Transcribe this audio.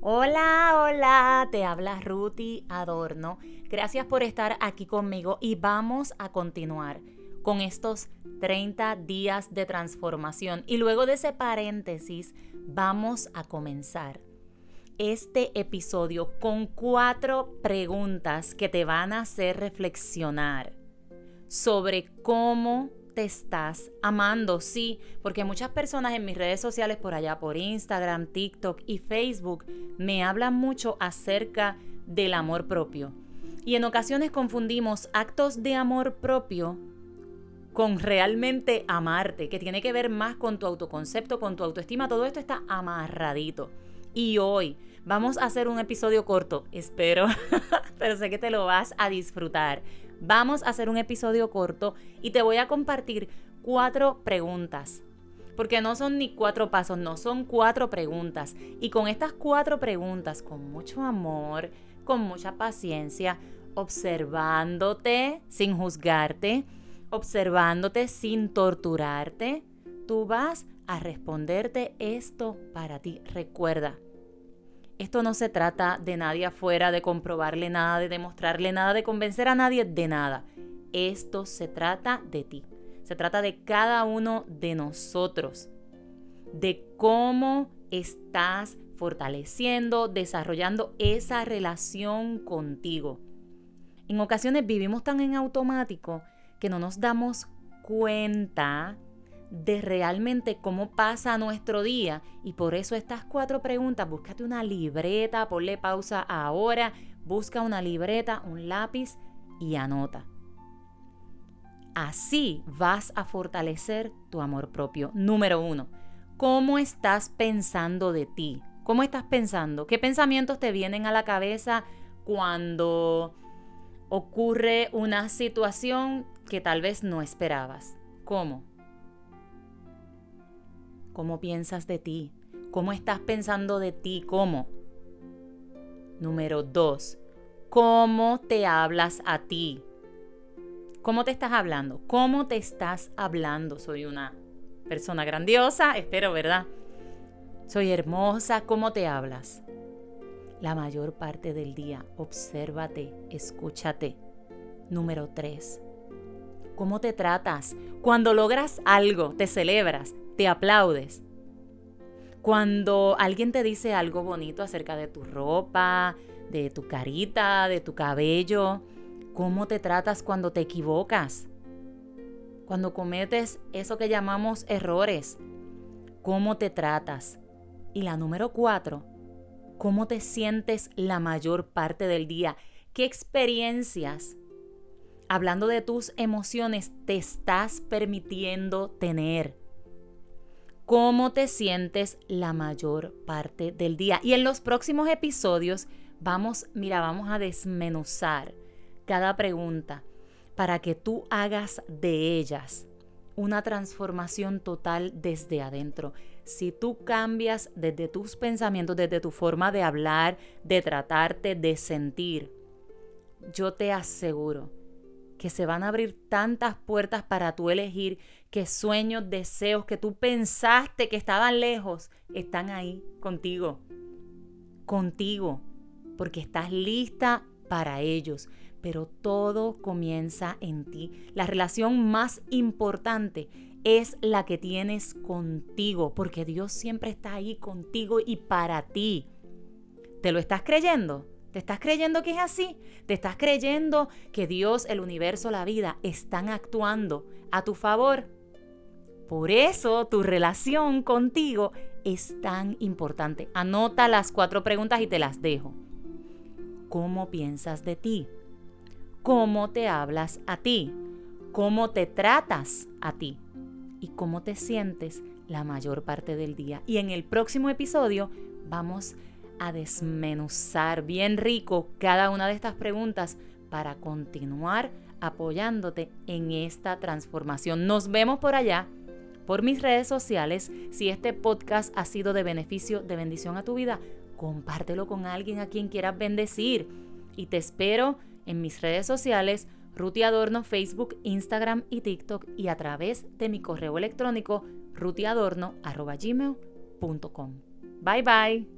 Hola, hola, te habla Ruti Adorno. Gracias por estar aquí conmigo y vamos a continuar con estos 30 días de transformación. Y luego de ese paréntesis, vamos a comenzar este episodio con cuatro preguntas que te van a hacer reflexionar sobre cómo te estás amando, sí, porque muchas personas en mis redes sociales por allá, por Instagram, TikTok y Facebook, me hablan mucho acerca del amor propio. Y en ocasiones confundimos actos de amor propio con realmente amarte, que tiene que ver más con tu autoconcepto, con tu autoestima, todo esto está amarradito. Y hoy vamos a hacer un episodio corto, espero, pero sé que te lo vas a disfrutar. Vamos a hacer un episodio corto y te voy a compartir cuatro preguntas. Porque no son ni cuatro pasos, no, son cuatro preguntas. Y con estas cuatro preguntas, con mucho amor, con mucha paciencia, observándote sin juzgarte, observándote sin torturarte, tú vas a responderte esto para ti. Recuerda, esto no se trata de nadie afuera, de comprobarle nada, de demostrarle nada, de convencer a nadie de nada. Esto se trata de ti. Se trata de cada uno de nosotros. De cómo estás fortaleciendo, desarrollando esa relación contigo. En ocasiones vivimos tan en automático que no nos damos cuenta de realmente cómo pasa nuestro día. Y por eso estas cuatro preguntas, búscate una libreta, ponle pausa ahora, busca una libreta, un lápiz y anota. Así vas a fortalecer tu amor propio. Número uno, ¿cómo estás pensando de ti? ¿Cómo estás pensando? ¿Qué pensamientos te vienen a la cabeza cuando ocurre una situación que tal vez no esperabas? ¿Cómo? ¿Cómo piensas de ti? ¿Cómo estás pensando de ti? ¿Cómo? Número dos, ¿cómo te hablas a ti? ¿Cómo te estás hablando? ¿Cómo te estás hablando? Soy una persona grandiosa, espero, ¿verdad? Soy hermosa, ¿cómo te hablas? La mayor parte del día, obsérvate, escúchate. Número tres, ¿cómo te tratas? Cuando logras algo, te celebras, te aplaudes. Cuando alguien te dice algo bonito acerca de tu ropa, de tu carita, de tu cabello, cómo te tratas cuando te equivocas, cuando cometes eso que llamamos errores, cómo te tratas. Y la número cuatro, cómo te sientes la mayor parte del día, qué experiencias, hablando de tus emociones, te estás permitiendo tener cómo te sientes la mayor parte del día. Y en los próximos episodios vamos, mira, vamos a desmenuzar cada pregunta para que tú hagas de ellas una transformación total desde adentro. Si tú cambias desde tus pensamientos, desde tu forma de hablar, de tratarte, de sentir, yo te aseguro que se van a abrir tantas puertas para tú elegir que sueños, deseos que tú pensaste que estaban lejos, están ahí contigo. Contigo. Porque estás lista para ellos. Pero todo comienza en ti. La relación más importante es la que tienes contigo. Porque Dios siempre está ahí contigo y para ti. ¿Te lo estás creyendo? ¿Te estás creyendo que es así? ¿Te estás creyendo que Dios, el universo, la vida están actuando a tu favor? Por eso tu relación contigo es tan importante. Anota las cuatro preguntas y te las dejo. ¿Cómo piensas de ti? ¿Cómo te hablas a ti? ¿Cómo te tratas a ti? ¿Y cómo te sientes la mayor parte del día? Y en el próximo episodio vamos a desmenuzar bien rico cada una de estas preguntas para continuar apoyándote en esta transformación. Nos vemos por allá por mis redes sociales. Si este podcast ha sido de beneficio, de bendición a tu vida, compártelo con alguien a quien quieras bendecir. Y te espero en mis redes sociales, Ruti Adorno, Facebook, Instagram y TikTok y a través de mi correo electrónico rutiadorno.gmail.com. Bye bye.